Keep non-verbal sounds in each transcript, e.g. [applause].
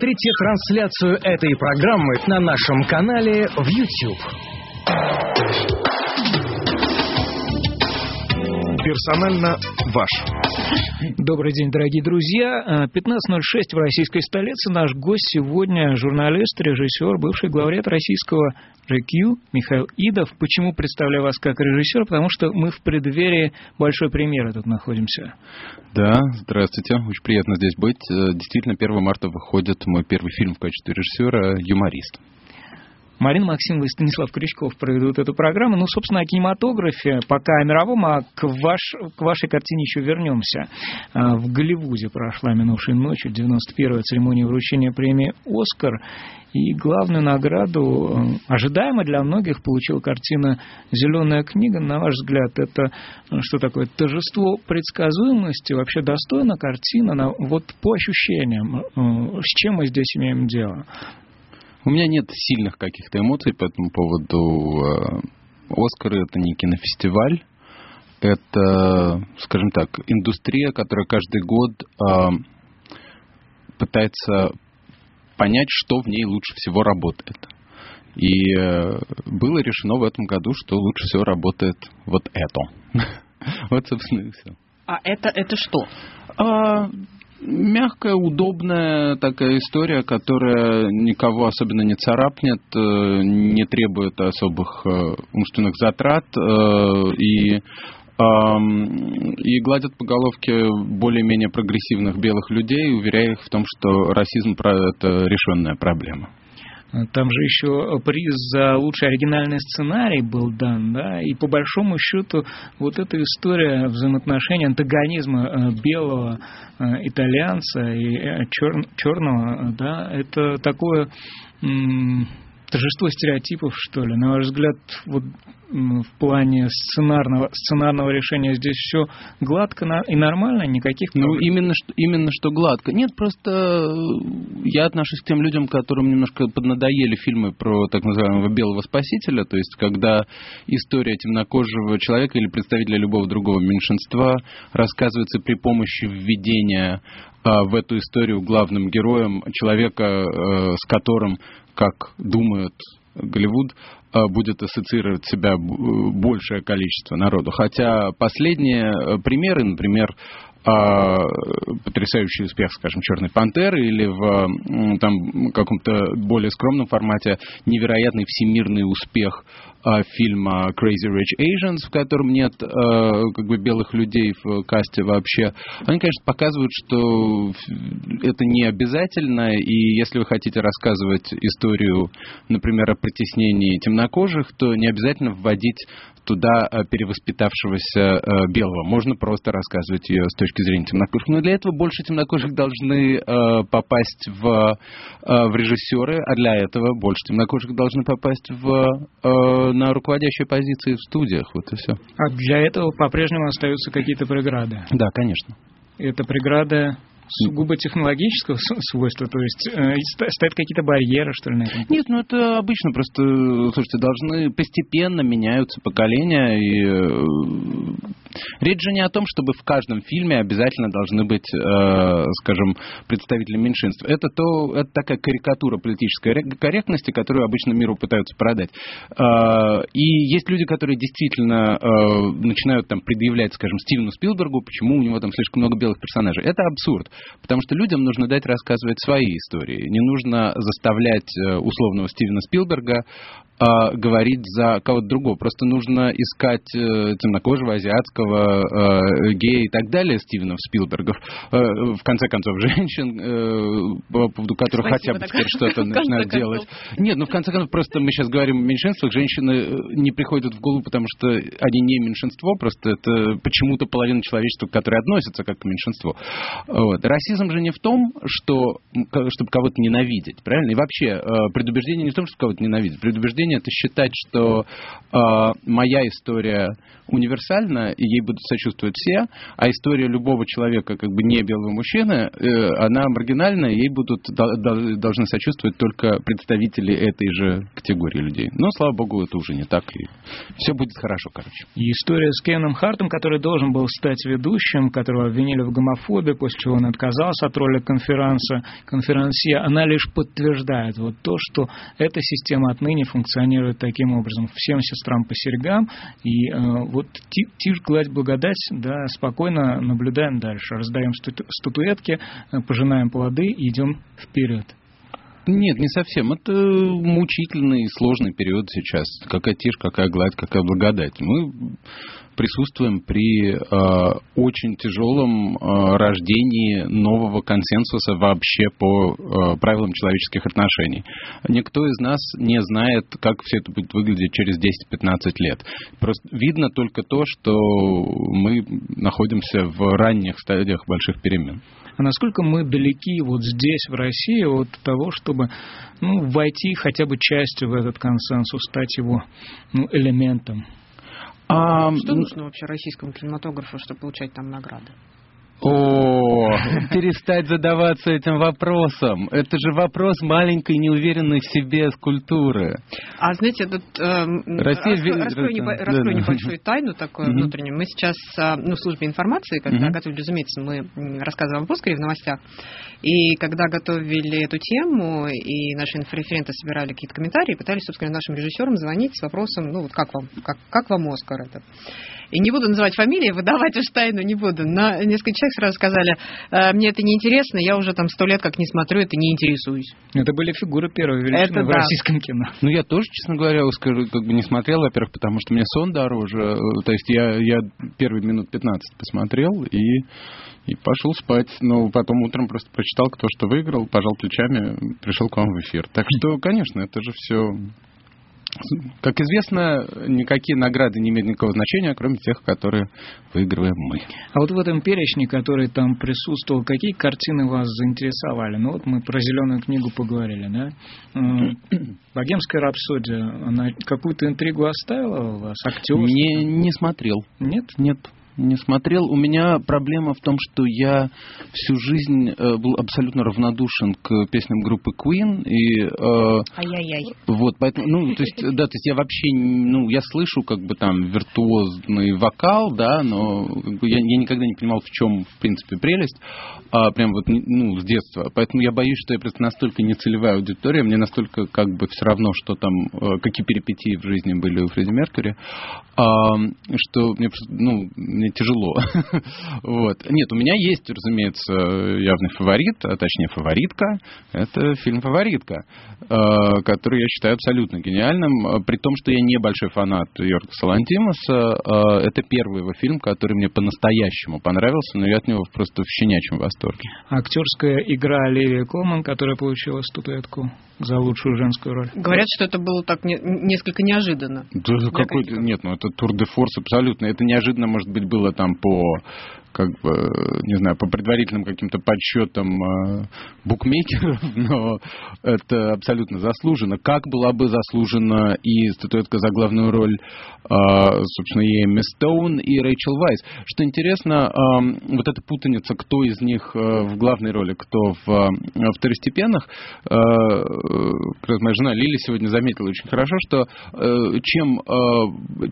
Смотрите трансляцию этой программы на нашем канале в YouTube. Персонально ваш. Добрый день, дорогие друзья. 15.06 в российской столице. Наш гость сегодня журналист, режиссер, бывший главред российского GQ Михаил Идов. Почему представляю вас как режиссер? Потому что мы в преддверии большой премьеры тут находимся. Да, здравствуйте. Очень приятно здесь быть. Э, действительно, 1 марта выходит мой первый фильм в качестве режиссера «Юморист». Марина Максимова и Станислав Крючков проведут эту программу. Ну, собственно, о кинематографе, пока о мировом, а к, ваш, к вашей картине еще вернемся. А, в Голливуде прошла минувшей ночью 91-я церемония вручения премии «Оскар». И главную награду, э, ожидаемо для многих, получила картина «Зеленая книга». На ваш взгляд, это э, что такое? Торжество предсказуемости? Вообще достойна картина? Вот по ощущениям, э, с чем мы здесь имеем дело? У меня нет сильных каких-то эмоций по этому поводу. Э, Оскары это не кинофестиваль, это, скажем так, индустрия, которая каждый год э, пытается понять, что в ней лучше всего работает. И э, было решено в этом году, что лучше всего работает вот это. [laughs] Вот, собственно, и все. А это, это что? Мягкая, удобная такая история, которая никого особенно не царапнет, э, не требует особых э, умственных затрат э, и и гладят по головке более-менее прогрессивных белых людей, уверяя их в том, что расизм – это решенная проблема. Там же еще приз за лучший оригинальный сценарий был дан, да, и по большому счету вот эта история взаимоотношений антагонизма э, белого э, итальянца и э, чер, черного, да, это такое торжество стереотипов, что ли? На ваш взгляд, вот в плане сценарного, сценарного решения здесь все гладко и нормально, никаких ну, проблем? Ну, именно что, именно что гладко. Нет, просто э, я отношусь к тем людям, которым немножко поднадоели фильмы про так называемого белого спасителя, то есть когда история темнокожего человека или представителя любого другого меньшинства рассказывается при помощи введения а, в эту историю главным героем человека, э, с которым как думают Голливуд, э, будет ассоциировать себя большее количество народу. Хотя последние э, примеры, например, потрясающий успех, скажем, Черной пантеры или в там каком-то более скромном формате невероятный всемирный успех а, фильма Crazy Rich Asians, в котором нет а, как бы белых людей в касте вообще. Они, конечно, показывают, что это не обязательно, и если вы хотите рассказывать историю, например, о притеснении темнокожих, то не обязательно вводить туда перевоспитавшегося белого. Можно просто рассказывать ее с точки точки зрения темнокожих. Но для этого больше темнокожих должны э, попасть в, э, в режиссеры, а для этого больше темнокожих должны попасть в, э, на руководящие позиции в студиях. Вот и все. А для этого по-прежнему остаются какие-то преграды? Да, конечно. Это преграды сугубо технологического [laughs] свойства, то есть э, стоят какие-то барьеры, что ли, на этом? Нет, ну это обычно просто, слушайте, должны постепенно меняются поколения, и э, речь же не о том, чтобы в каждом фильме обязательно должны быть, э, скажем, представители меньшинств. Это то, это такая карикатура политической корректности, которую обычно миру пытаются продать. Э, и есть люди, которые действительно э, начинают там предъявлять, скажем, Стивену Спилбергу, почему у него там слишком много белых персонажей. Это абсурд. Потому что людям нужно дать рассказывать свои истории. Не нужно заставлять э, условного Стивена Спилберга э, говорить за кого-то другого. Просто нужно искать э, темнокожего, азиатского, гея и так далее Стивенов Спилбергов. В конце концов, женщин, по поводу которых Спасибо, хотя бы теперь что-то [laughs] начинают делать. Нет, ну в конце концов, просто мы сейчас говорим о меньшинствах. Женщины не приходят в голову, потому что они не меньшинство, просто это почему-то половина человечества, которое относится как к меньшинству. Вот. Расизм же не в том, что, чтобы кого-то ненавидеть, правильно? И вообще, э, предубеждение не в том, чтобы кого-то ненавидеть. Предубеждение это считать, что э, моя история универсальна, и ей будут сочувствовать все, а история любого человека, как бы не белого мужчины, э, она маргинальна, и ей будут, до, должны сочувствовать только представители этой же категории людей. Но, слава богу, это уже не так, и все будет хорошо, короче. И история с Кеном Хартом, который должен был стать ведущим, которого обвинили в гомофобии, после чего он отказалась от роли конференса, конферансье, она лишь подтверждает вот то, что эта система отныне функционирует таким образом. Всем сестрам по серьгам, и э, вот тишь, гладь, благодать, да, спокойно наблюдаем дальше, раздаем стату статуэтки, э, пожинаем плоды и идем вперед. Нет, не совсем. Это мучительный, сложный период сейчас. Какая тишь, какая гладь, какая благодать. Мы присутствуем при э, очень тяжелом э, рождении нового консенсуса вообще по э, правилам человеческих отношений. Никто из нас не знает, как все это будет выглядеть через 10-15 лет. Просто видно только то, что мы находимся в ранних стадиях больших перемен. А насколько мы далеки вот здесь, в России, от того, чтобы ну, войти хотя бы частью в этот консенсус, стать его ну, элементом? А, что нужно вообще российскому кинематографу, чтобы получать там награды? О, [laughs] перестать задаваться этим вопросом. Это же вопрос маленькой, неуверенной в себе скульптуры. А знаете, тут э, Россия... раскрою, раскрою, небо... да, раскрою да. небольшую тайну такую mm-hmm. внутреннюю. Мы сейчас э, ну, в службе информации, когда mm-hmm. готовили, разумеется, мы рассказывали в Пускаре в новостях. И когда готовили эту тему, и наши инфореференты собирали какие-то комментарии, пытались, собственно, нашим режиссерам звонить с вопросом, ну вот как вам, как, как вам Оскар этот? И не буду называть фамилии, выдавать уж тайну не буду. Но несколько человек сразу сказали, «Э, мне это не интересно, я уже там сто лет как не смотрю, это не интересуюсь. Это были фигуры первой величины это в да. российском кино. Ну, я тоже, честно говоря, скажу, как бы не смотрел, во-первых, потому что мне сон дороже. То есть я, я первые минут 15 посмотрел и и пошел спать. Но потом утром просто прочитал, кто что выиграл, пожал плечами, пришел к вам в эфир. Так что, конечно, это же все как известно, никакие награды не имеют никакого значения, кроме тех, которые выигрываем мы. А вот в этом перечне, который там присутствовал, какие картины вас заинтересовали? Ну вот мы про зеленую книгу поговорили, да? [clears throat] Богемская рапсодия, она какую-то интригу оставила у вас? Актер? Не, не смотрел. Нет? Нет не смотрел. У меня проблема в том, что я всю жизнь э, был абсолютно равнодушен к песням группы Queen. И, э, Ай-яй-яй. Вот, поэтому, ну, то есть, да, то есть я вообще, ну, я слышу как бы там виртуозный вокал, да, но как бы, я, я никогда не понимал, в чем, в принципе, прелесть, а, прям вот, ну, с детства. Поэтому я боюсь, что я просто настолько нецелевая аудитория, мне настолько как бы все равно, что там, э, какие перипетии в жизни были у Фредди Меркьюри, а, что мне, ну, мне тяжело. [laughs] вот. Нет, у меня есть, разумеется, явный фаворит, а точнее фаворитка. Это фильм «Фаворитка», э, который я считаю абсолютно гениальным, при том, что я не большой фанат Йорга Салантимаса. Э, это первый его фильм, который мне по-настоящему понравился, но я от него просто в щенячьем восторге. Актерская игра Оливия Колман, которая получила статуэтку за лучшую женскую роль. Говорят, что это было так не, несколько неожиданно. Да, какой нет, ну это тур де форс абсолютно. Это неожиданно, может быть, было там по как бы, не знаю, по предварительным каким-то подсчетам э, букмекеров, [laughs] но это абсолютно заслуженно. Как была бы заслужена и статуэтка за главную роль, э, собственно, и Эмми Стоун, и Рэйчел Вайс. Что интересно, э, вот эта путаница, кто из них э, в главной роли, кто в второстепенных, моя жена Лили сегодня заметила очень хорошо, что чем,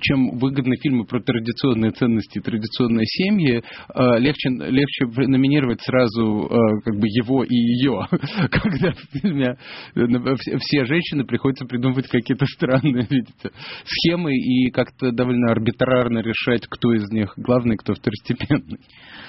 чем выгодны фильмы про традиционные ценности традиционные семьи, легче, легче номинировать сразу э, как бы его и ее, [laughs] когда в фильме э, все женщины приходится придумывать какие-то странные, видите, схемы и как-то довольно арбитрарно решать, кто из них главный, кто второстепенный.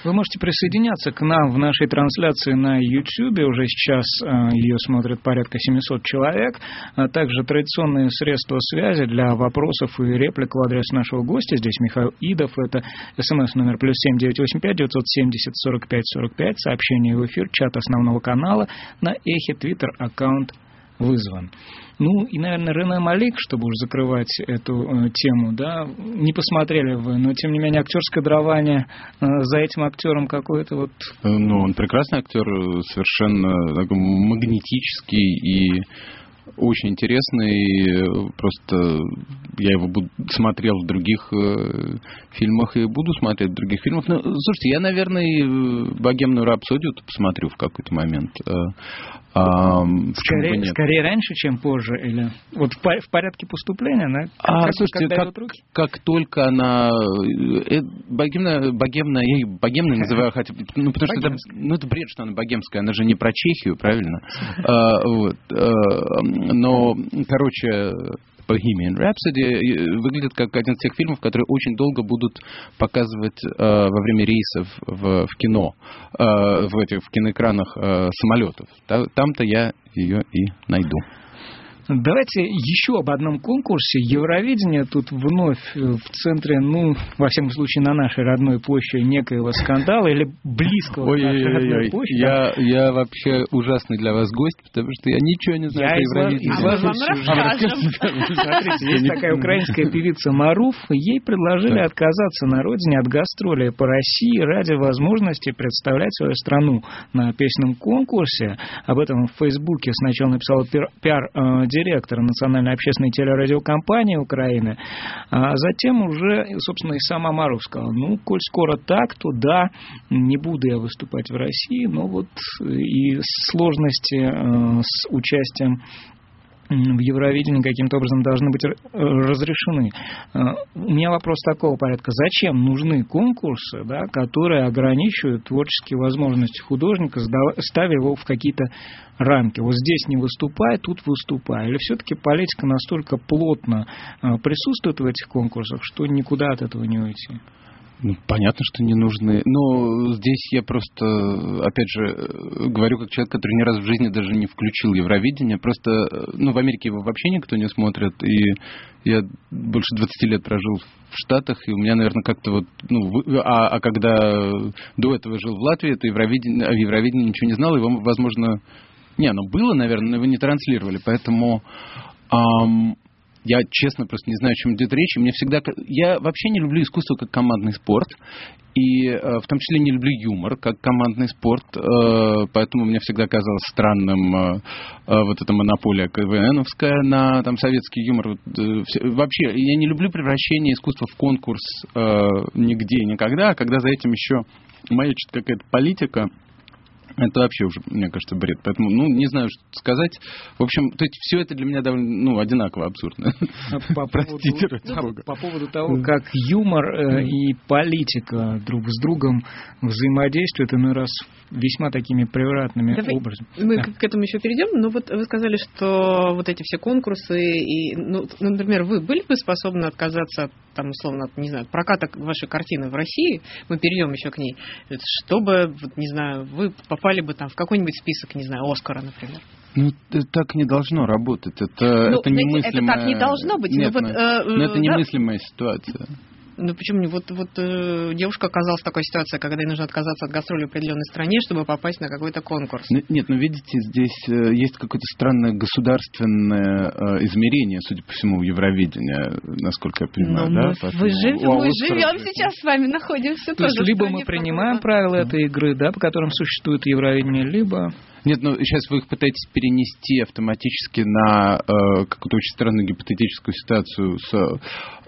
Вы можете присоединяться к нам в нашей трансляции на YouTube. Уже сейчас ее смотрят порядка 700 человек. А также традиционные средства связи для вопросов и реплик в адрес нашего гостя. Здесь Михаил Идов. Это смс номер плюс семь девять восемь 985 970 45 45. Сообщение в эфир, чат основного канала. На эхе твиттер аккаунт вызван. Ну и, наверное, Рене Малик, чтобы уж закрывать эту э, тему, да, не посмотрели вы, но тем не менее актерское дарование э, за этим актером какое-то вот. Ну, он прекрасный актер, совершенно такой магнетический и очень интересный. Просто я его буду, смотрел в других э, фильмах и буду смотреть в других фильмах. Ну, слушайте, я, наверное, «Богемную рапсодию» посмотрю в какой-то момент. Э, а, скорее, скорее раньше, чем позже, или вот в, в порядке поступления, да? А, как, слушайте, как, как только она э, богемная, богемная, я ее богемной называю, хотя, ну потому что это, ну это бред, что она богемская, она же не про Чехию, правильно? а, вот, а, но, короче, Bohemian Rhapsody выглядит как один из тех фильмов, которые очень долго будут показывать э, во время рейсов в, в кино, э, в этих в киноэкранах э, самолетов. Там-то я ее и найду. Давайте еще об одном конкурсе. Евровидение тут вновь э, в центре, ну, во всяком случае, на нашей родной почве некоего скандала или близкого ой, к нашей ой, родной ой, почве. Я, я вообще ужасный для вас гость, потому что я ничего не знаю я про Евровидение. Изложу Смотрите, есть такая украинская певица Маруф. Ей предложили отказаться на родине от гастроли по России ради возможности представлять свою страну на песенном конкурсе. Об этом в Фейсбуке сначала написала пиар э, директора Национальной общественной телерадиокомпании Украины, а затем уже, собственно, и сама Маров сказала, ну, коль скоро так, то да, не буду я выступать в России, но вот и сложности э, с участием в Евровидении каким-то образом должны быть разрешены. Э, у меня вопрос такого порядка. Зачем нужны конкурсы, да, которые ограничивают творческие возможности художника, ставя его в какие-то рамки? Вот здесь не выступай, тут выступай. Или все-таки политика настолько плотно э, присутствует в этих конкурсах, что никуда от этого не уйти? Ну, понятно, что не нужны. Но здесь я просто, опять же, говорю как человек, который ни разу в жизни даже не включил Евровидение. Просто, ну, в Америке его вообще никто не смотрит. И я больше 20 лет прожил в Штатах, и у меня, наверное, как-то вот... Ну, а, а когда до этого жил в Латвии, то Евровидение, о Евровидении ничего не знал, его, возможно... Не, оно было, наверное, но его не транслировали, поэтому... Ам, я, честно, просто не знаю, о чем идет речь. Мне всегда... Я вообще не люблю искусство как командный спорт. И э, в том числе не люблю юмор как командный спорт. Э, поэтому мне всегда казалось странным э, вот эта монополия КВНовская на там, советский юмор. Вообще, я не люблю превращение искусства в конкурс нигде и никогда. А когда за этим еще маячит какая-то политика это вообще уже, мне кажется, бред. Поэтому, ну, не знаю, что сказать. В общем, то есть все это для меня довольно, ну, одинаково абсурдно. А по Простите, поводу, ну, по поводу того, как юмор э, и политика друг с другом взаимодействуют, иной раз весьма такими превратными Давай образами. Мы да. к этому еще перейдем, но вот вы сказали, что вот эти все конкурсы, и, ну, например, вы были бы способны отказаться, там, условно, не знаю, проката вашей картины в России, мы перейдем еще к ней, чтобы, вот, не знаю, вы попали бы там в какой-нибудь список, не знаю, Оскара, например? Ну, так не должно работать. Это, ну, это немыслимая... Это так не должно быть. Нет, но, вот, э, но это немыслимая да? ситуация. Ну почему не? Вот, вот э, девушка оказалась в такой ситуации, когда ей нужно отказаться от гастроли в определенной стране, чтобы попасть на какой-то конкурс. Нет, ну видите, здесь э, есть какое-то странное государственное э, измерение, судя по всему, Евровидения, насколько я понимаю, Но да? Мы, вы живем, мы живем сейчас с вами, находимся То тоже. Есть, либо мы принимаем правила этой игры, да, по которым существует Евровидение, либо нет, ну сейчас вы их пытаетесь перенести автоматически на э, какую-то очень странную гипотетическую ситуацию с,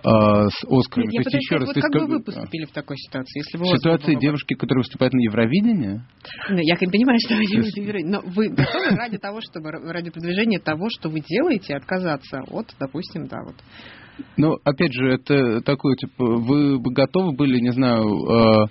с Оскаром. Нет, То есть, еще раз, вот как бы вы поступили в такой ситуации? Если бы в ситуации девушки, которая выступает на Евровидении? Ну, я понимаю, что вы делаете Евровидение, но вы готовы ради того, чтобы ради продвижения того, что вы делаете, отказаться от, допустим, да, вот ну, опять же, это такое, типа, вы бы готовы были, не знаю, э,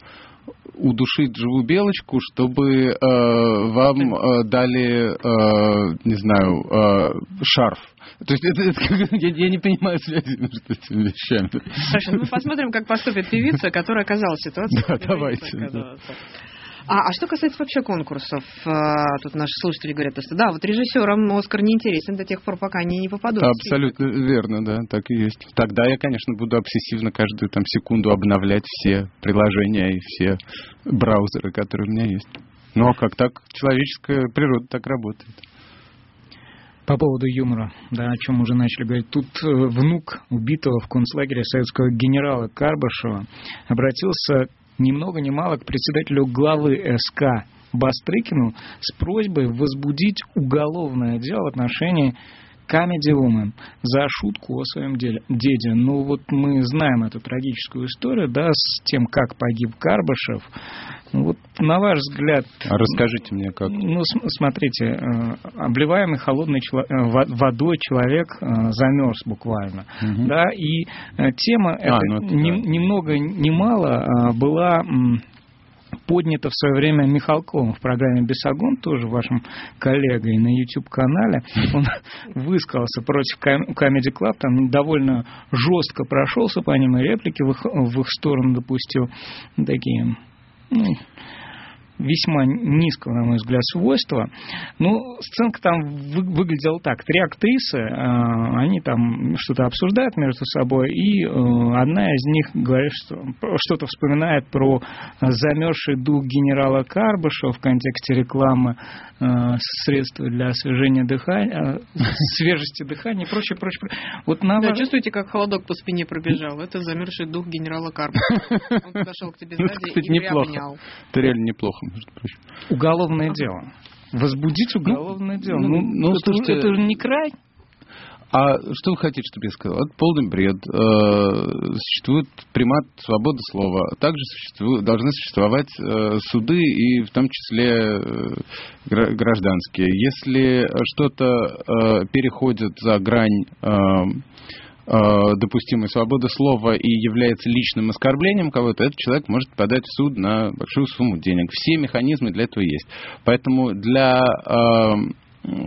удушить живую белочку, чтобы э, вам э, дали, э, не знаю, э, шарф. То есть это, это я, я не понимаю связи между этими вещами. Хорошо, ну мы посмотрим, как поступит певица, которая оказалась в ситуации. Да, давайте. А, а что касается вообще конкурсов, а, тут наши слушатели говорят, что да, вот режиссерам Оскар не интересен до тех пор, пока они не попадут. Абсолютно верно, да, так и есть. Тогда я, конечно, буду обсессивно каждую там секунду обновлять все приложения и все браузеры, которые у меня есть. Ну а как так? Человеческая природа так работает. По поводу юмора, да, о чем мы уже начали говорить. Тут э, внук убитого в концлагере советского генерала Карбашева обратился ни много ни мало к председателю главы СК Бастрыкину с просьбой возбудить уголовное дело в отношении Comedy Woman за шутку о своем деле, деде. Ну вот мы знаем эту трагическую историю, да, с тем, как погиб Карбышев. Ну, вот на ваш взгляд... А расскажите мне как. Ну, смотрите, э, обливаемый холодной э, водой человек э, замерз буквально. Угу. Да, и тема а, эта ну, ни, да. ни много ни мало была поднято в свое время Михалковым в программе «Бесогон», тоже вашим коллегой на YouTube-канале. Он [laughs] высказался против Comedy Club, там довольно жестко прошелся по ним и реплики в их, в их сторону допустил. Такие ну, весьма низкого, на мой взгляд, свойства. Ну, сценка там вы, выглядела так. Три актрисы, э, они там что-то обсуждают между собой, и э, одна из них говорит, что что-то вспоминает про замерзший дух генерала Карбышева в контексте рекламы э, средства для освежения дыхания, э, [laughs] свежести дыхания и прочее, прочее. прочее. Вот на да, чувствуете, как холодок по спине пробежал? Это замерзший дух генерала Карбышева. Он подошел к тебе ну, сзади и приобнял. Это реально неплохо между прочим. Уголовное дело. Возбудить ну, уголовное ну, дело. Ну, ну, это, слушайте, это же не край. А что вы хотите, чтобы я сказал? Это полный бред. Э, существует примат свободы слова. Также существует, должны существовать э, суды и в том числе э, гражданские. Если что-то переходит за грань допустимой свободы слова и является личным оскорблением кого-то, этот человек может подать в суд на большую сумму денег. Все механизмы для этого есть. Поэтому для э,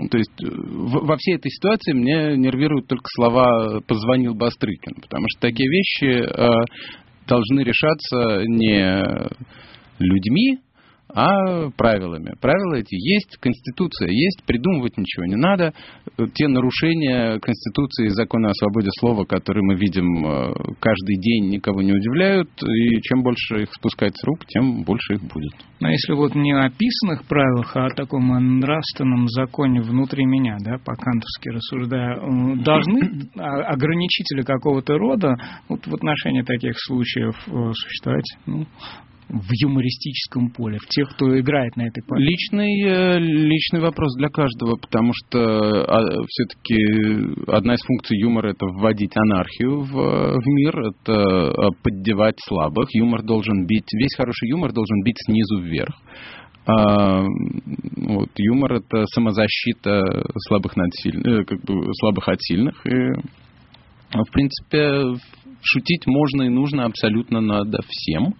то есть во всей этой ситуации мне нервируют только слова «позвонил Бастрыкин», потому что такие вещи э, должны решаться не людьми, а правилами. Правила эти есть, Конституция есть, придумывать ничего не надо. Те нарушения Конституции и закона о свободе слова, которые мы видим э, каждый день, никого не удивляют, и чем больше их спускать с рук, тем больше их будет. Но если вот не о писанных правилах, а о таком нравственном законе внутри меня, да, по-кантовски рассуждая, э, должны ограничители какого-то рода вот в отношении таких случаев э, существовать? Ну, в юмористическом поле, в тех, кто играет на этой поле? Личный, э, личный вопрос для каждого, потому что а, все-таки одна из функций юмора это вводить анархию в, в мир, это а, поддевать слабых. Юмор должен бить, весь хороший юмор должен бить снизу вверх. А, вот, юмор это самозащита слабых, над сильных, э, как бы, слабых от сильных. И, в принципе, шутить можно и нужно абсолютно надо всем.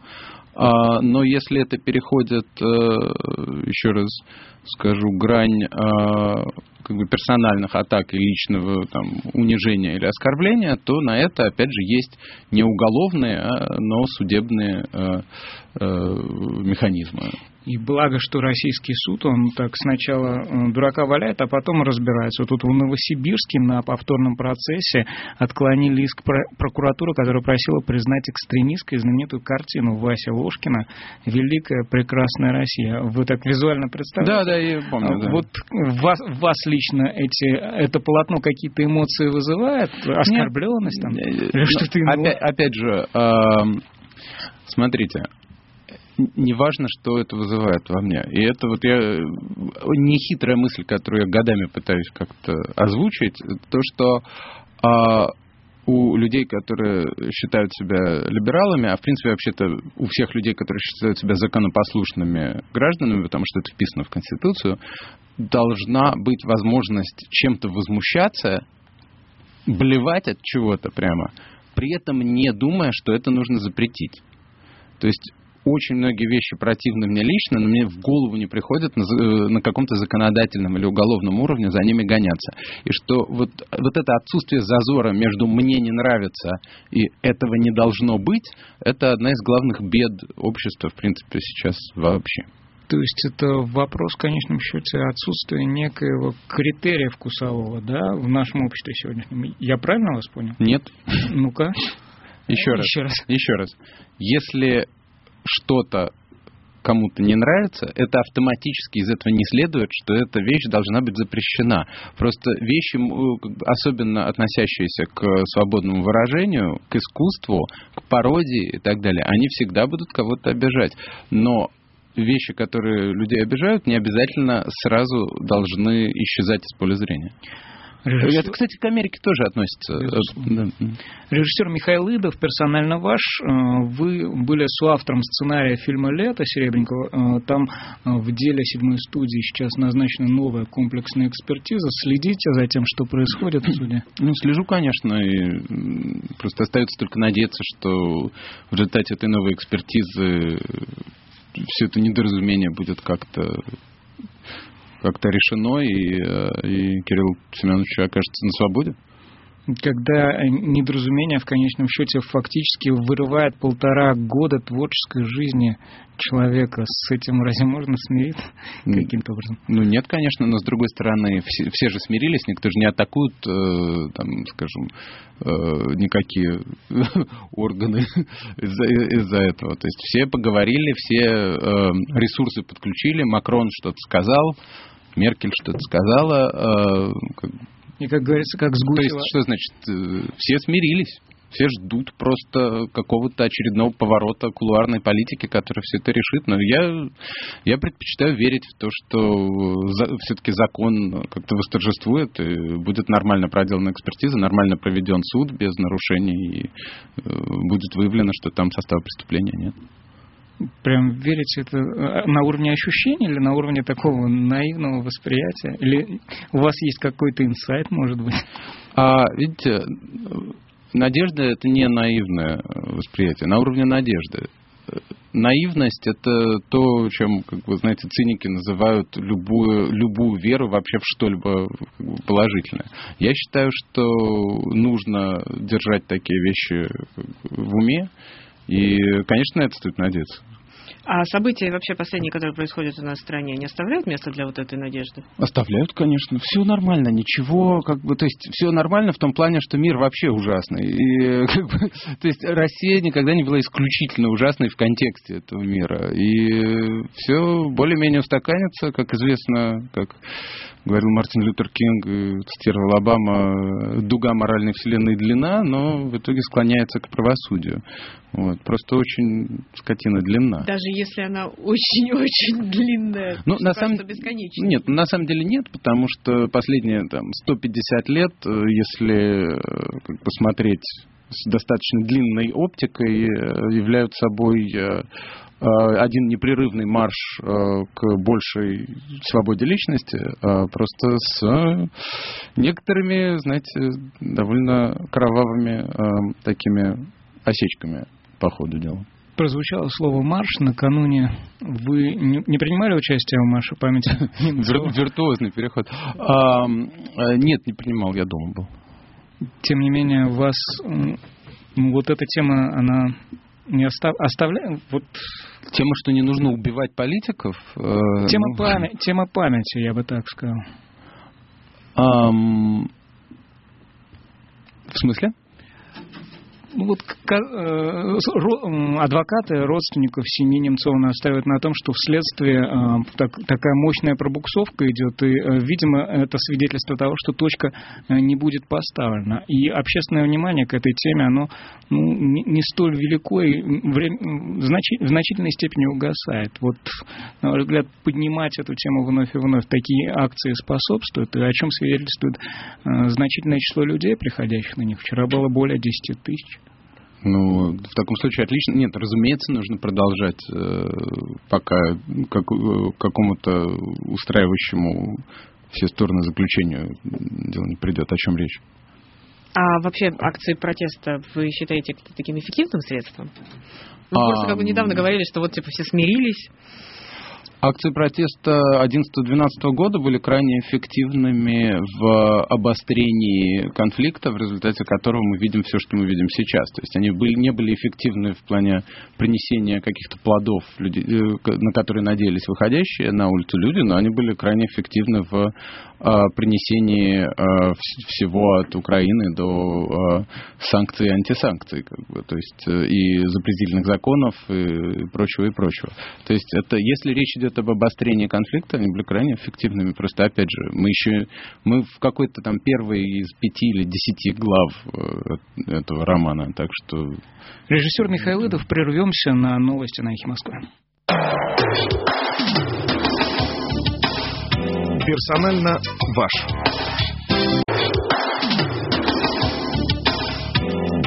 А, но если это переходит, э, еще раз скажу, грань а, как бы персональных атак и личного там, унижения или оскорбления, то на это, опять же, есть не уголовные, а, но судебные э, э, механизмы. И благо, что российский суд, он так сначала э, дурака валяет, а потом разбирается. Вот тут в Новосибирске на повторном процессе отклонили иск прокуратуры, которая просила признать экстремистской знаменитую картину Вася Ложкина «Великая прекрасная Россия». Вы так визуально представляете? Да, да, я помню. Да. Вот вас, вас лично эти, это полотно какие-то эмоции вызывает? Оскорбленность там? Или что-то опять, опять же, э, смотрите, неважно, что это вызывает во мне. И это вот я нехитрая мысль, которую я годами пытаюсь как-то озвучить, то, что а, у людей, которые считают себя либералами, а в принципе вообще-то у всех людей, которые считают себя законопослушными гражданами, потому что это вписано в Конституцию, должна быть возможность чем-то возмущаться, блевать от чего-то прямо, при этом не думая, что это нужно запретить. То есть очень многие вещи противны мне лично, но мне в голову не приходит на, э, на каком-то законодательном или уголовном уровне за ними гоняться. И что вот, вот это отсутствие зазора между «мне не нравится» и «этого не должно быть» это одна из главных бед общества, в принципе, сейчас вообще. То есть это вопрос, в конечном счете, отсутствия некоего критерия вкусового, да, в нашем обществе сегодняшнем. Я правильно вас понял? Нет. Ну-ка. Еще раз. Еще раз. Еще раз. Если что-то кому-то не нравится, это автоматически из этого не следует, что эта вещь должна быть запрещена. Просто вещи, особенно относящиеся к свободному выражению, к искусству, к пародии и так далее, они всегда будут кого-то обижать. Но вещи, которые людей обижают, не обязательно сразу должны исчезать из поля зрения. Режиссер... Это, кстати, к Америке тоже относится. Да. Режиссер Михаил Идов, персонально ваш. Э, вы были соавтором сценария фильма «Лето» Серебренникова. Э, там в деле седьмой студии сейчас назначена новая комплексная экспертиза. Следите за тем, что происходит в суде? Ну, слежу, конечно. И просто остается только надеяться, что в результате этой новой экспертизы все это недоразумение будет как-то как-то решено, и, э, и Кирилл Семенович окажется на свободе? когда недоразумение в конечном счете фактически вырывает полтора года творческой жизни человека. С этим разве можно смириться каким-то образом? Ну нет, конечно, но с другой стороны, все, все же смирились, никто же не атакует, э, там, скажем, э, никакие [laughs] органы из-за, из этого. То есть все поговорили, все э, ресурсы подключили, Макрон что-то сказал, Меркель что-то сказала. Э, И, как говорится, как с То есть, что значит, э, все смирились. Все ждут просто какого-то очередного поворота кулуарной политики, который все это решит. Но я, я предпочитаю верить в то, что за, все-таки закон как-то восторжествует, и будет нормально проделана экспертиза, нормально проведен суд без нарушений, и э, будет выявлено, что там состава преступления нет прям верите это э, на уровне ощущений или на уровне такого наивного восприятия? Или у вас есть какой-то инсайт, может быть? А, видите, надежда это не наивное восприятие, на уровне надежды. Наивность это то, чем, как вы знаете, циники называют любую, любую веру вообще в что-либо положительное. Я считаю, что нужно держать такие вещи в уме, и, конечно, на это стоит надеяться. А события вообще последние, которые происходят у нас в стране, не оставляют места для вот этой надежды? Оставляют, конечно. Все нормально, ничего, как бы, то есть все нормально в том плане, что мир вообще ужасный. И, [laughs] как бы, то есть Россия никогда не была исключительно ужасной в контексте этого мира. И все более-менее устаканится, как известно, как говорил Мартин Лютер Кинг, цитировал Обама, дуга моральной вселенной длина, но в итоге склоняется к правосудию. Вот. Просто очень скотина длинна. Даже если она очень-очень длинная, ну, на самом... бесконечная. Нет, на самом деле нет, потому что последние там, 150 лет, э, если э, посмотреть с достаточно длинной оптикой, э, являются собой один непрерывный марш к большей свободе личности, просто с некоторыми, знаете, довольно кровавыми такими осечками по ходу дела. Прозвучало слово «марш» накануне. Вы не принимали участие в марше памяти? [laughs] Виртуозный переход. А, нет, не принимал, я дома был. Тем не менее, вас вот эта тема, она не остав... оставляет... Вот... Тема, что не нужно убивать политиков? Э, тема, ну... памя... Тема памяти, я бы так сказал. Um... В смысле? Ну вот э, адвокаты родственников семьи Немцова настаивают на том, что вследствие э, так, такая мощная пробуксовка идет, и, э, видимо, это свидетельство того, что точка не будет поставлена. И общественное внимание к этой теме, оно ну, не столь велико и в значительной степени угасает. Вот, на мой взгляд, поднимать эту тему вновь и вновь, такие акции способствуют, и о чем свидетельствует значительное число людей, приходящих на них. Вчера было более 10 тысяч. Ну, в таком случае отлично. Нет, разумеется, нужно продолжать, э, пока как, э, какому-то устраивающему все стороны заключению дело не придет. О чем речь? А вообще акции протеста вы считаете таким эффективным средством? Вы а, просто как бы недавно говорили, что вот типа все смирились. Акции протеста 11-12 года были крайне эффективными в обострении конфликта, в результате которого мы видим все, что мы видим сейчас. То есть они были, не были эффективны в плане принесения каких-то плодов, люди, э, на которые надеялись выходящие на улицу люди, но они были крайне эффективны в принесении всего от Украины до санкций и антисанкций, как бы, то есть э, и запретительных законов и прочего и прочего. То есть это, если речь идет идет об обострении конфликта, они были крайне эффективными. Просто, опять же, мы еще мы в какой-то там первой из пяти или десяти глав э, этого романа, так что... Режиссер Михайлыдов, прервемся на новости на Эхе Москвы. Персонально ваш.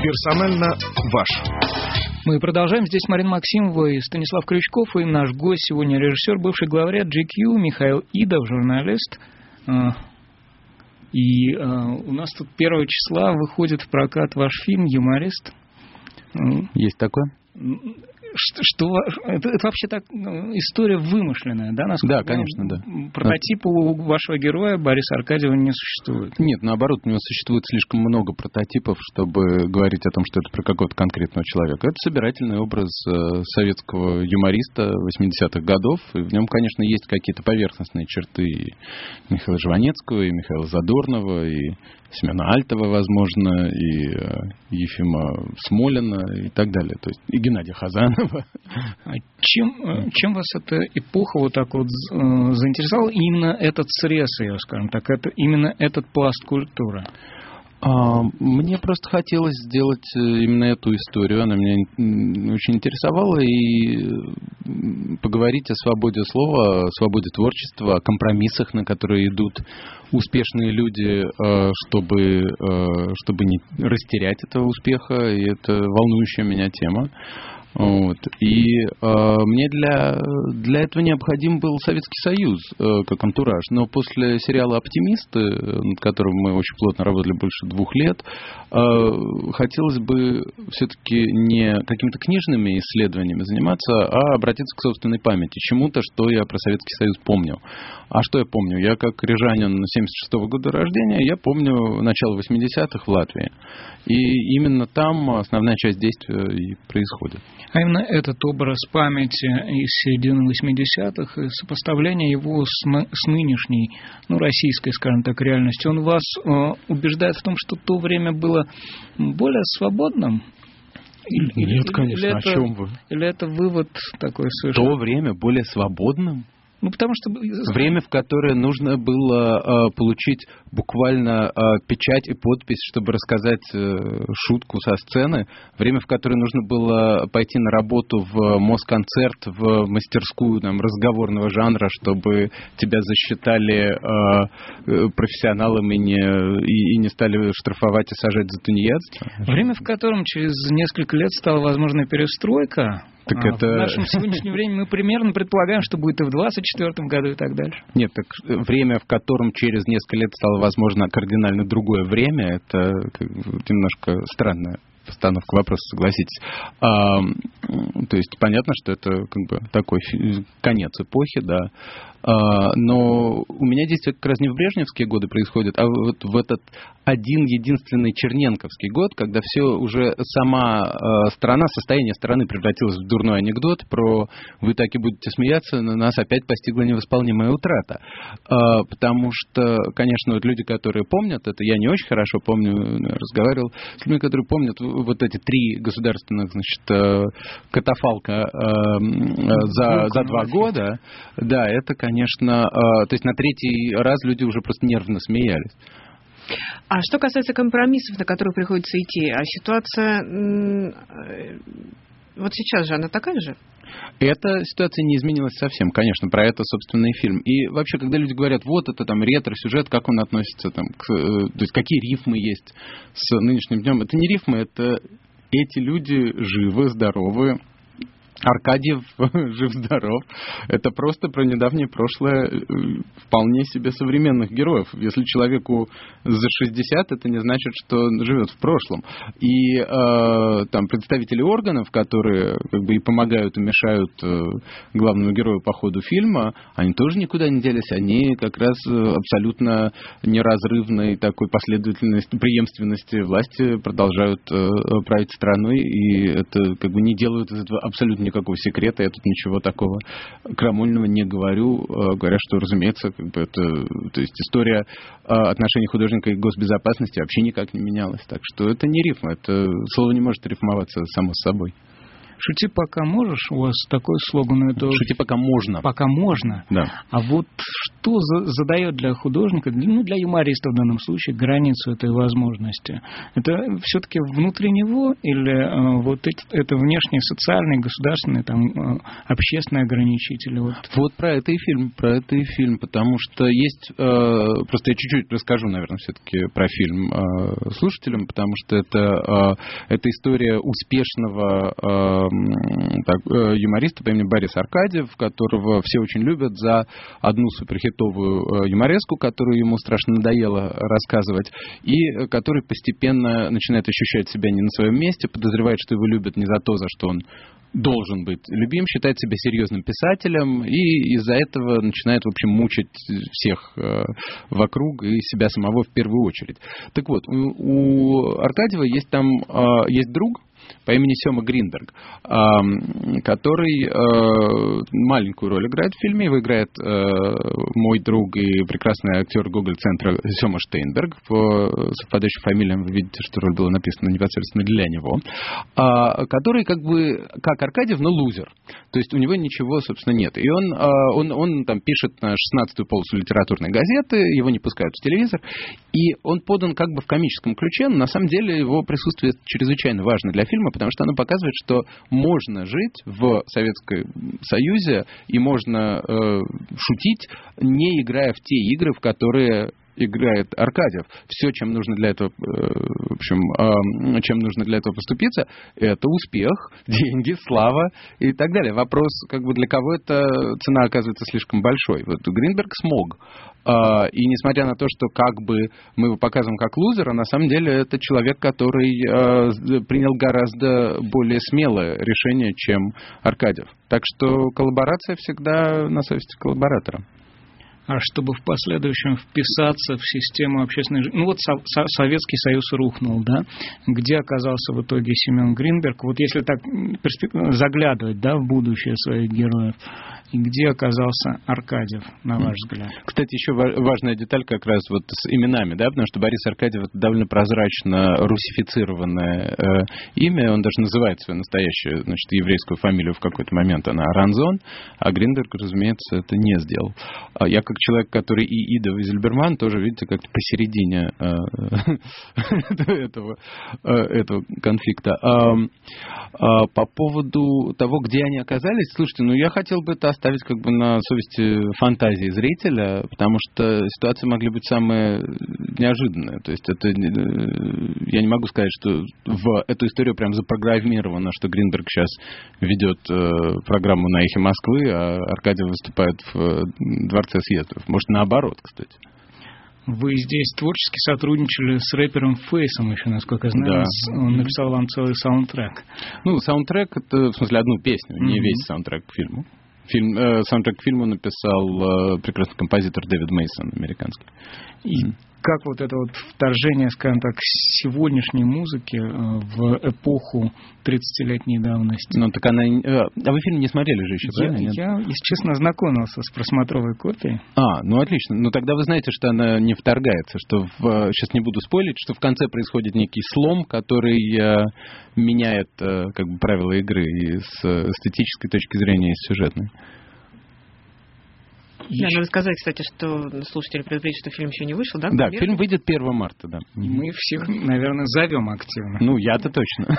Персонально ваш. Мы продолжаем. Здесь Марина Максимова и Станислав Крючков. И наш гость сегодня режиссер, бывший главред GQ Михаил Идов, журналист. А, и а, у нас тут 1 числа выходит в прокат ваш фильм «Юморист». Есть такое? Что, что это, это вообще так ну, история вымышленная, да? Насколько, да, конечно, да. Прототипа у вашего героя Бориса Аркадьева не существует. Нет, наоборот, у него существует слишком много прототипов, чтобы говорить о том, что это про какого-то конкретного человека. Это собирательный образ э, советского юмориста 80-х годов. И в нем, конечно, есть какие-то поверхностные черты и Михаила Жванецкого, и Михаила Задорнова, и Семена Альтова, возможно, и э, Ефима Смолина и так далее. То есть и Геннадия Хазанова. А чем, э, чем вас эта эпоха вот так вот э, заинтересовала? Именно этот срез ее, скажем так, это, именно этот пласт культуры? А, мне просто хотелось сделать э, именно эту историю. Она меня очень интересовала. И поговорить о свободе слова, о свободе творчества, о компромиссах, на которые идут успешные люди, э, чтобы, э, чтобы не растерять этого успеха. И это волнующая меня тема. Вот. И э, мне для, для этого необходим был Советский Союз э, как антураж. Но после сериала «Оптимисты», над которым мы очень плотно работали больше двух лет, э, хотелось бы все-таки не какими-то книжными исследованиями заниматься, а обратиться к собственной памяти, чему-то, что я про Советский Союз помню. А что я помню? Я как рижанин 76 -го года рождения, я помню начало 80-х в Латвии. И именно там основная часть действия и происходит. А именно этот образ памяти из середины 80-х и сопоставление его с, с нынешней, ну, российской, скажем так, реальностью, он вас э, убеждает в том, что то время было более свободным? Или, Нет, конечно, или это, о чем вы? Или это вывод такой совершенно... То время более свободным? Ну, потому что... Время, в которое нужно было э, получить буквально э, печать и подпись, чтобы рассказать э, шутку со сцены. Время, в которое нужно было пойти на работу в Москонцерт, в мастерскую там, разговорного жанра, чтобы тебя засчитали э, э профессионалом и не, и, и не стали штрафовать и сажать за тунеядство. Время, в котором через несколько лет стала возможна перестройка, так а, это... В нашем сегодняшнем времени мы примерно предполагаем, что будет и в 2024 году и так дальше. Нет, так время, в котором через несколько лет стало возможно кардинально другое время, это немножко странная постановка вопроса, согласитесь. А, то есть понятно, что это как бы такой конец эпохи, да. А, но у меня действие как раз не в брежневские годы происходит, а вот в этот один единственный черненковский год, когда все уже сама а, страна, состояние страны превратилось в дурной анекдот про «вы так и будете смеяться», на нас опять постигла невосполнимая утрата. А, потому что, конечно, вот люди, которые помнят это, я не очень хорошо помню, разговаривал с людьми, которые помнят вот эти три государственных, значит, катафалка за, за два года, да, это, конечно, конечно, а, то есть на третий раз люди уже просто нервно смеялись. А что касается компромиссов, на которые приходится идти, а ситуация э, вот сейчас же она такая же? Эта ситуация не изменилась совсем, конечно, про это, собственно, и фильм. И вообще, когда люди говорят, вот это там ретро-сюжет, как он относится там, к, э, то есть какие рифмы есть с нынешним днем, это не рифмы, это эти люди живы, здоровы, Аркадьев [laughs] жив-здоров. Это просто про недавнее прошлое э, вполне себе современных героев. Если человеку за 60, это не значит, что он живет в прошлом. И э, там представители органов, которые как бы и помогают, и мешают э, главному герою по ходу фильма, они тоже никуда не делись. Они как раз э, абсолютно неразрывной такой последовательности, преемственности власти продолжают э, править страной, и это как бы не делают из этого абсолютно никакого секрета, я тут ничего такого крамольного не говорю, э, говоря, что, разумеется, как бы это, то есть история э, отношений художника и госбезопасности вообще никак не менялась. Так что это не рифма, это слово не может рифмоваться само собой. Шути пока можешь, у вас такой слоган. Это... Шути пока можно. Пока можно. Да. А вот что за, задает для художника, ну, для юмориста в данном случае, границу этой возможности? Это все-таки внутри него или э, вот эти, это внешние социальные, государственные, там, э, общественные ограничители? Вот. вот про это и фильм, про это и фильм, потому что есть, э, просто я чуть-чуть расскажу, наверное, все-таки про фильм э, слушателям, потому что это, э, это история успешного э, так, э, юмориста по имени Борис Аркадьев, которого все очень любят за одну суперхитовую э, юмореску, которую ему страшно надоело рассказывать, и который постепенно начинает ощущать себя не на своем месте, подозревает, что его любят не за то, за что он должен быть любим, считает себя серьезным писателем и из-за этого начинает, в общем, мучить всех э, вокруг и себя самого в первую очередь. Так вот, у, Аркадьева есть там э, есть друг, по имени Сема Гринберг, который э, маленькую роль играет в фильме. Его играет э, мой друг и прекрасный актер Google-центра Сема Штейнберг. По совпадающим фамилиям вы видите, что роль была написана непосредственно для него. А, который как бы, как Аркадьев, но лузер. То есть у него ничего, собственно, нет. И он, э, он, он там пишет на 16-ю полосу литературной газеты, его не пускают в телевизор. И он подан как бы в комическом ключе, но на самом деле его присутствие чрезвычайно важно для фильма, потому что оно показывает, что можно жить в Советском Союзе и можно э, шутить, не играя в те игры, в которые играет Аркадьев. Все, чем нужно для этого, э, в общем, чем нужно для этого поступиться, это успех, [laughs] деньги, слава и так далее. Вопрос, как бы для кого эта цена оказывается слишком большой. Вот Гринберг смог. А, и несмотря на то, что как бы мы его показываем как лузера, на самом деле это человек, который э, принял гораздо более смелое решение, чем Аркадьев. Так что коллаборация всегда на совести коллаборатора а чтобы в последующем вписаться в систему общественной жизни. Ну вот Советский Союз рухнул, да? Где оказался в итоге Семен Гринберг? Вот если так заглядывать, да, в будущее своих героев, и где оказался Аркадьев, на ваш взгляд? Кстати, еще важная деталь как раз вот с именами, да, потому что Борис Аркадьев это довольно прозрачно русифицированное э, имя, он даже называет свою настоящую, значит, еврейскую фамилию в какой-то момент, она Ранзон, а Гринберг, разумеется, это не сделал. А я как человек, который и Ида Визельберман, тоже, видите, как-то посередине э, [laughs] этого, э, этого конфликта. А, по поводу того, где они оказались, слушайте, ну я хотел бы это оставить как бы на совести фантазии зрителя, потому что ситуации могли быть самые неожиданные. То есть это, э, я не могу сказать, что в эту историю прям запрограммировано, что Гринберг сейчас ведет программу на эхе Москвы, а Аркадий выступает в Дворце съезда концертов. Может, наоборот, кстати. Вы здесь творчески сотрудничали с рэпером Фейсом еще, насколько я знаю. Да. Он написал вам целый саундтрек. Ну, саундтрек это, в смысле, одну песню, mm-hmm. не весь саундтрек к фильму. Фильм, э, саундтрек к фильму написал э, прекрасный композитор Дэвид Мейсон, американский. И mm-hmm как вот это вот вторжение, скажем так, сегодняшней музыки э, в эпоху 30-летней давности. Ну, так она... Э, а вы фильм не смотрели же еще, я, правильно? Я, если честно, знакомился с просмотровой копией. А, ну отлично. Ну, тогда вы знаете, что она не вторгается, что в... Сейчас не буду спойлить, что в конце происходит некий слом, который э, меняет э, как бы правила игры и с эстетической точки зрения, и с сюжетной. Да, надо сказать, кстати, что слушатели предупредить, что фильм еще не вышел, да? Да, фильм выйдет 1 марта, да. Мы всех, наверное, зовем активно. Ну, я-то точно.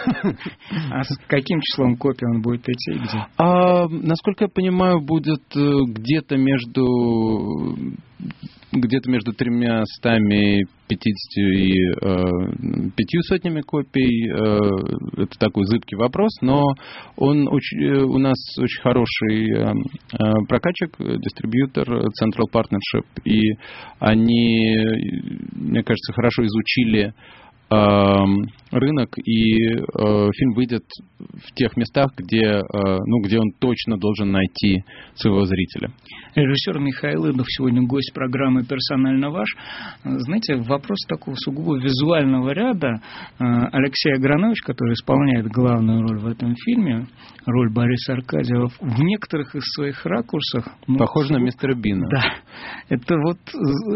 А с каким числом копий он будет идти и где? А, насколько я понимаю, будет э, где-то между где-то между тремя стами пятьдесятью и э, пятью сотнями копий. Э, это такой зыбкий вопрос, но он очень, э, у нас очень хороший э, э, прокачик, дистрибьютор Central Partnership, и они, мне кажется, хорошо изучили Эм, рынок, и э, фильм выйдет в тех местах, где, э, ну, где он точно должен найти своего зрителя. Режиссер Михаил Идов сегодня гость программы «Персонально ваш». Знаете, вопрос такого сугубо визуального ряда. Э, Алексей Агранович, который исполняет главную роль в этом фильме, роль Бориса Аркадьева, в некоторых из своих ракурсах... Ну, Похож на мистера Бина. Да. Это вот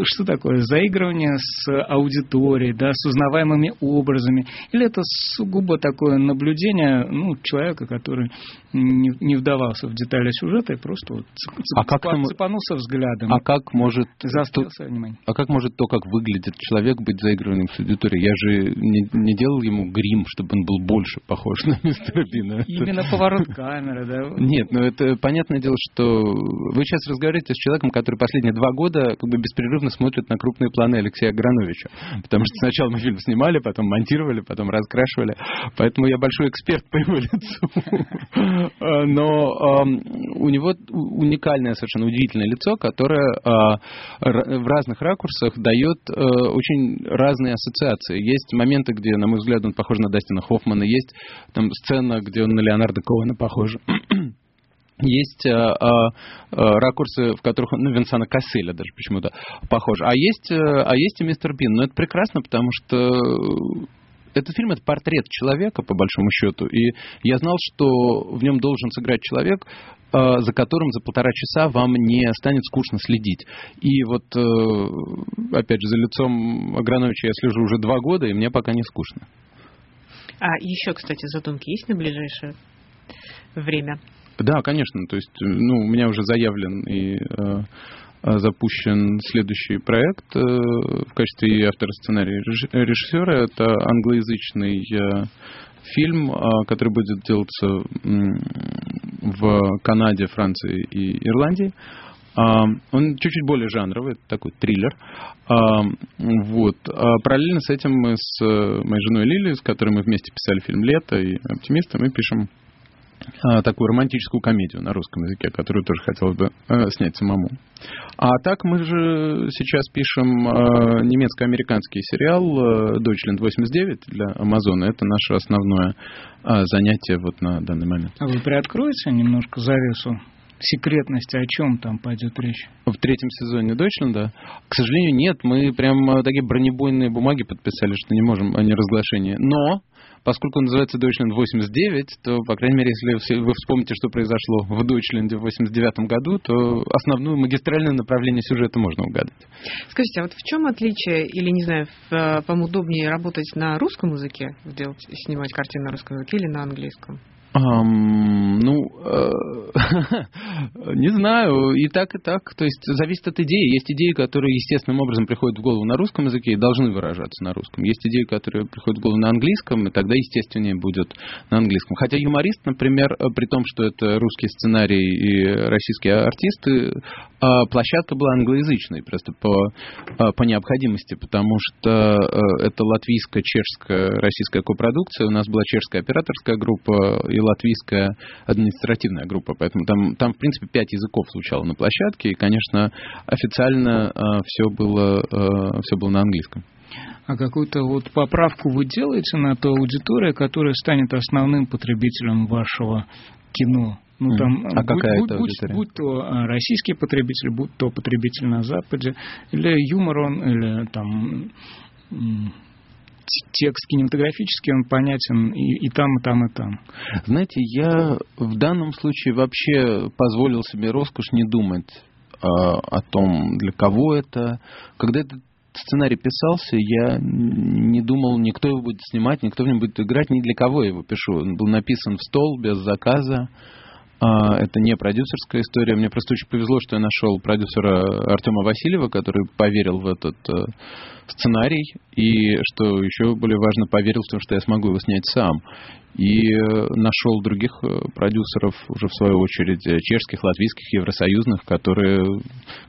что такое? Заигрывание с аудиторией, да, с узнаваемым новыми образами. Или это сугубо такое наблюдение ну, человека, который не, не вдавался в детали сюжета и просто вот цеп, а как цепанулся взглядом. А как может... Заострился внимание. А как может то, как выглядит человек, быть заигрыванием с аудиторией? Я же не, не делал ему грим, чтобы он был больше похож на мистера Бина. Именно поворот камеры, да? Нет, ну это понятное дело, что вы сейчас разговариваете с человеком, который последние два года как бы беспрерывно смотрит на крупные планы Алексея Аграновича. Потому что сначала мы фильм снимали, потом монтировали, потом раскрашивали. Поэтому я большой эксперт по его лицу. [laughs] Но у него уникальное, совершенно удивительное лицо, которое а, в разных ракурсах дает э, очень разные ассоциации. Есть моменты, где, на мой взгляд, он похож на Дастина Хоффмана, есть там сцена, где он на Леонардо Коэна похож. [clears throat] Есть э, э, ракурсы, в которых, ну, Винсана Касселя даже почему-то похож. А есть, э, а есть и мистер Бин. Но это прекрасно, потому что этот фильм это портрет человека, по большому счету. И я знал, что в нем должен сыграть человек, э, за которым за полтора часа вам не станет скучно следить. И вот, э, опять же, за лицом Аграновича я слежу уже два года, и мне пока не скучно. А еще, кстати, задумки есть на ближайшее время? Да, конечно. То есть, ну, у меня уже заявлен и э, запущен следующий проект э, в качестве автора сценария режиссера. Это англоязычный э, фильм, э, который будет делаться в Канаде, Франции и Ирландии. Он чуть-чуть более жанровый, такой триллер. Вот. А параллельно с этим мы с моей женой Лили, с которой мы вместе писали фильм «Лето» и «Оптимисты», мы пишем такую романтическую комедию на русском языке, которую тоже хотелось бы э, снять самому. А так мы же сейчас пишем э, немецко-американский сериал э, Deutschland 89 для Амазона. Это наше основное э, занятие вот на данный момент. А вы приоткроете немножко завесу секретности, о чем там пойдет речь? В третьем сезоне Дойчленда? К сожалению, нет. Мы прям э, такие бронебойные бумаги подписали, что не можем о неразглашении. Но Поскольку он называется Deutschland 89, то, по крайней мере, если вы вспомните, что произошло в Deutschland в 89 году, то основное магистральное направление сюжета можно угадать. Скажите, а вот в чем отличие, или, не знаю, вам удобнее работать на русском языке, делать, снимать картины на русском языке или на английском? Um, ну, э, не знаю, и так, и так. То есть зависит от идеи. Есть идеи, которые естественным образом приходят в голову на русском языке и должны выражаться на русском. Есть идеи, которые приходят в голову на английском, и тогда естественнее будет на английском. Хотя юморист, например, э, при том, что это русский сценарий и российские артисты, площадка была англоязычной, просто по, а, по необходимости, потому что э, это латвийско-чешская российская копродукция. У нас была чешская операторская группа и латвийская административная группа. Поэтому там, там в принципе, пять языков звучало на площадке. И, конечно, официально все было, все было на английском. А какую-то вот поправку вы делаете на ту аудиторию, которая станет основным потребителем вашего кино? Ну, там, а будь, какая будь, это будь, будь то а, российский потребитель, будь то потребитель на Западе, или юмор он, или там текст кинематографический, он понятен и, и там, и там, и там. Знаете, я в данном случае вообще позволил себе роскошь не думать э, о том, для кого это. Когда этот сценарий писался, я не думал, никто его будет снимать, никто в нем будет играть, ни для кого я его пишу. Он был написан в стол, без заказа. Это не продюсерская история. Мне просто очень повезло, что я нашел продюсера Артема Васильева, который поверил в этот э, сценарий и, что еще более важно, поверил в то, что я смогу его снять сам. И э, нашел других э, продюсеров, уже в свою очередь, чешских, латвийских, евросоюзных, которые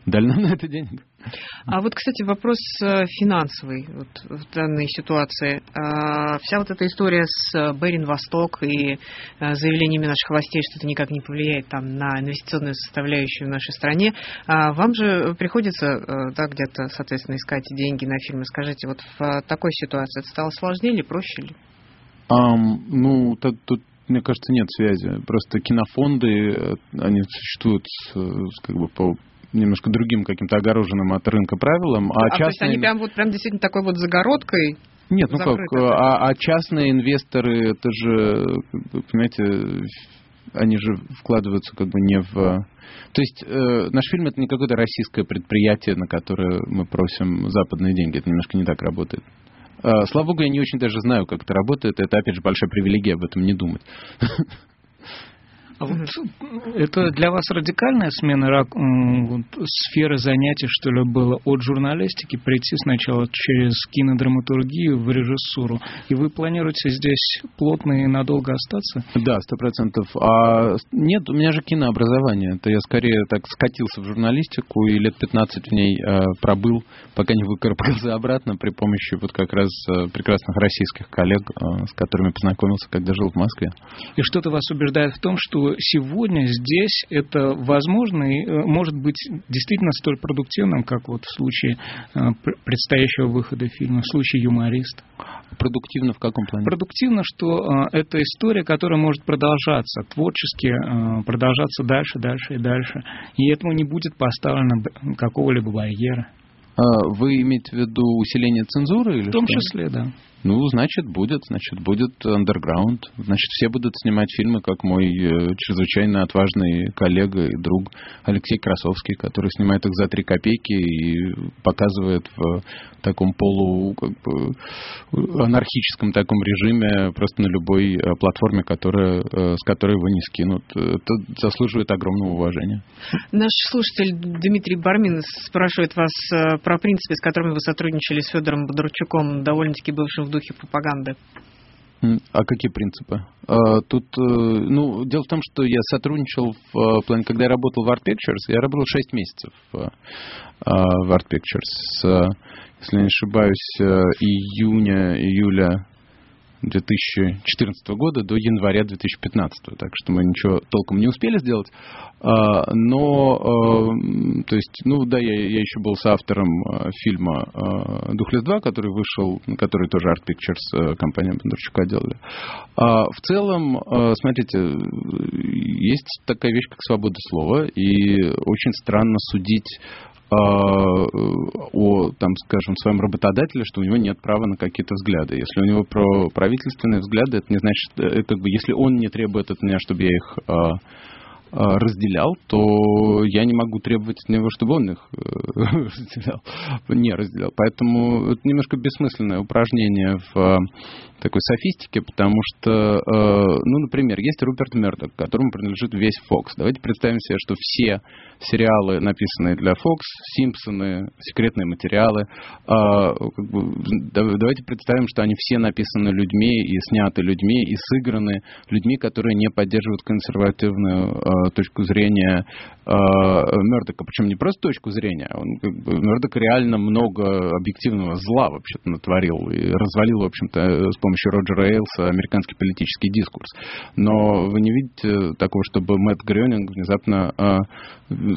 дали нам на это денег. А вот, кстати, вопрос э, финансовый вот, в данной ситуации. А, вся вот эта история с э, Берин Восток и э, заявлениями наших властей, что это никак не повлияет там, на инвестиционную составляющую в нашей стране, а вам же приходится да, где-то, соответственно, искать деньги на фильмы. Скажите, вот в такой ситуации это стало сложнее или проще ли? Um, ну, тут, тут мне кажется, нет связи. Просто кинофонды, они существуют как бы по немножко другим каким-то огороженным от рынка правилам. А, а частные... то есть они прям вот прям действительно такой вот загородкой нет, ну как, а, а частные инвесторы, это же, понимаете, они же вкладываются как бы не в... То есть э, наш фильм это не какое-то российское предприятие, на которое мы просим западные деньги. Это немножко не так работает. Слава богу, я не очень даже знаю, как это работает. Это, опять же, большая привилегия об этом не думать. [laughs] А вот это для вас радикальная смена вот, сферы занятий, что ли, было от журналистики прийти сначала через кинодраматургию в режиссуру? И вы планируете здесь плотно и надолго остаться? Да, сто процентов. А нет, у меня же кинообразование. Это я скорее так скатился в журналистику и лет 15 в ней э, пробыл, пока не выкарабкался обратно при помощи вот как раз э, прекрасных российских коллег, э, с которыми познакомился, когда жил в Москве. И что-то вас убеждает в том, что сегодня здесь это возможно и э, может быть действительно столь продуктивным, как вот в случае э, предстоящего выхода фильма, в случае юмориста. Продуктивно в каком плане? Продуктивно, что э, это история, которая может продолжаться, творчески продолжаться дальше, дальше и дальше. И этому не будет поставлено какого-либо барьера. А вы имеете в виду усиление цензуры? Или в том что? числе, да. Ну, значит, будет, значит, будет андерграунд. Значит, все будут снимать фильмы, как мой э, чрезвычайно отважный коллега и друг Алексей Красовский, который снимает их за три копейки и показывает в таком полу как бы, анархическом таком режиме просто на любой э, платформе, которая, э, с которой его не скинут. Это заслуживает огромного уважения. Наш слушатель Дмитрий Бармин спрашивает вас про принципы, с которыми вы сотрудничали с Федором Бондарчуком, довольно-таки бывшим духе пропаганды. А какие принципы? А, тут, э, ну, дело в том, что я сотрудничал в э, плане, когда я работал в Art Pictures, я работал 6 месяцев э, в Art Pictures, если не ошибаюсь, июня, июля 2014 года до января 2015. Так что мы ничего толком не успели сделать. А, но, а, то есть, ну да, я, я еще был соавтором а, фильма «Духлес 2», который вышел, который тоже Art Pictures, компания Бондарчука делали. В целом, смотрите, есть такая вещь, как свобода слова, и очень странно судить о, там, скажем, своем работодателе, что у него нет права на какие-то взгляды. Если у него про правительственные взгляды, это не значит, э, как бы, если он не требует от меня, чтобы я их а, разделял, то я не могу требовать от него, чтобы он их э, [laughs] разделял, не разделял. Поэтому это немножко бессмысленное упражнение в э, такой софистике, потому что, э, ну, например, есть Руперт Мердок, которому принадлежит весь Fox. Давайте представим себе, что все сериалы, написанные для Fox, Симпсоны, секретные материалы, а, давайте представим, что они все написаны людьми и сняты людьми и сыграны людьми, которые не поддерживают консервативную точку зрения э, Мердока. Причем не просто точку зрения. Он, как бы, Мердок реально много объективного зла вообще-то натворил и развалил, в общем-то, с помощью Роджера Эйлса американский политический дискурс. Но вы не видите такого, чтобы Мэтт Грёнинг внезапно э,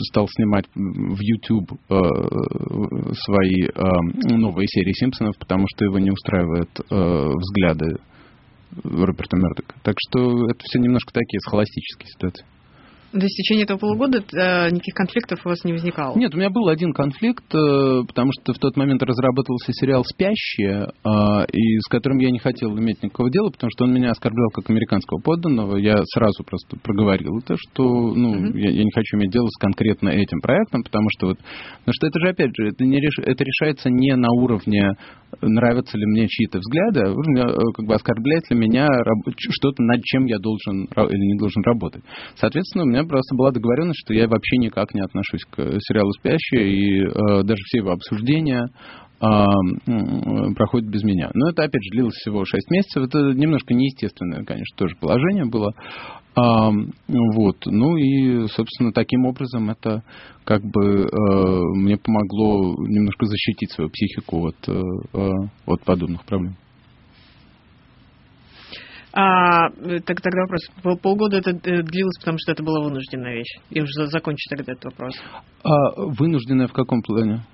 стал снимать в YouTube э, свои э, новые серии Симпсонов, потому что его не устраивают э, взгляды Роберта Мердока. Так что это все немножко такие схоластические ситуации. То есть в течение этого полугода э, никаких конфликтов у вас не возникало? Нет, у меня был один конфликт, э, потому что в тот момент разрабатывался сериал «Спящие», э, и с которым я не хотел иметь никакого дела, потому что он меня оскорблял как американского подданного. Я сразу просто проговорил это, что ну, uh-huh. я, я не хочу иметь дело с конкретно этим проектом, потому что вот, потому что это же опять же это не реш, это решается не на уровне нравятся ли мне чьи-то взгляды, а как бы оскорбляет ли меня что-то над чем я должен или не должен работать. Соответственно, у меня просто была договоренность, что я вообще никак не отношусь к сериалу «Спящие», и э, даже все его обсуждения э, проходят без меня. Но это, опять же, длилось всего 6 месяцев. Это немножко неестественное, конечно, тоже положение было. А, вот. Ну и, собственно, таким образом это как бы э, мне помогло немножко защитить свою психику от, э, э от подобных проблем. А, так, тогда вопрос. Полгода это э, длилось, потому что это была вынужденная вещь. Я уже закончу тогда этот вопрос. А вынужденная в каком плане?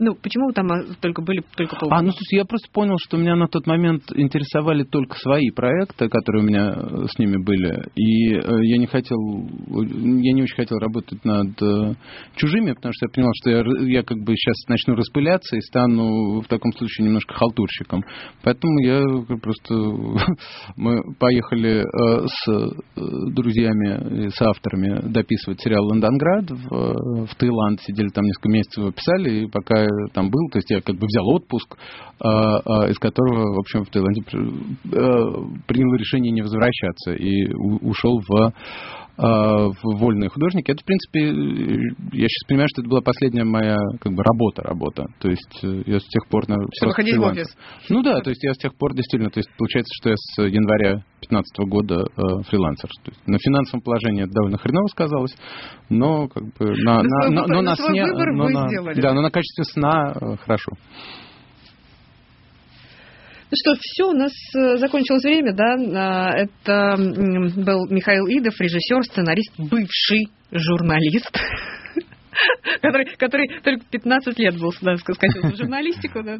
Ну, почему вы там а, только были только полгода? А, ну, слушай, я просто понял, что меня на тот момент интересовали только свои проекты, которые у меня э, с ними были. И э, я не хотел, я не очень хотел работать над э, чужими, потому что я понял, что я, я как бы сейчас начну распыляться и стану в таком случае немножко халтурщиком. Поэтому я просто... [laughs] Мы поехали с друзьями, с авторами дописывать сериал «Лондонград» в, в Таиланд. Сидели там несколько месяцев, писали, и пока там был, то есть я как бы взял отпуск, из которого, в общем, в Таиланде принял решение не возвращаться и ушел в в вольные художники. Это, в принципе, я сейчас понимаю, что это была последняя моя как бы работа, работа. То есть я с тех пор... Чтобы ходить в офис. Ну да, то есть я с тех пор действительно, то есть получается, что я с января 2015 года э, фрилансер. То есть на финансовом положении это довольно хреново сказалось, но как бы на, на, на, но на сне... Но на, да, но на качестве сна э, хорошо. Ну что, все, у нас э, закончилось время, да. А, это был Михаил Идов, режиссер, сценарист, бывший журналист. [laughs] который, который только 15 лет был, да, скатился в журналистику. Да.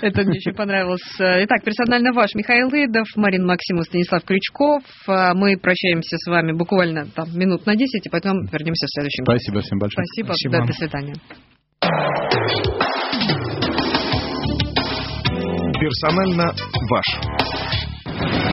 Это мне очень понравилось. Итак, персонально ваш Михаил Идов, Марин Максимов, Станислав Крючков. А мы прощаемся с вами буквально там минут на 10, и потом вернемся в следующем. Спасибо всем большое. Спасибо. Спасибо. Да, до свидания. Персонально ваш.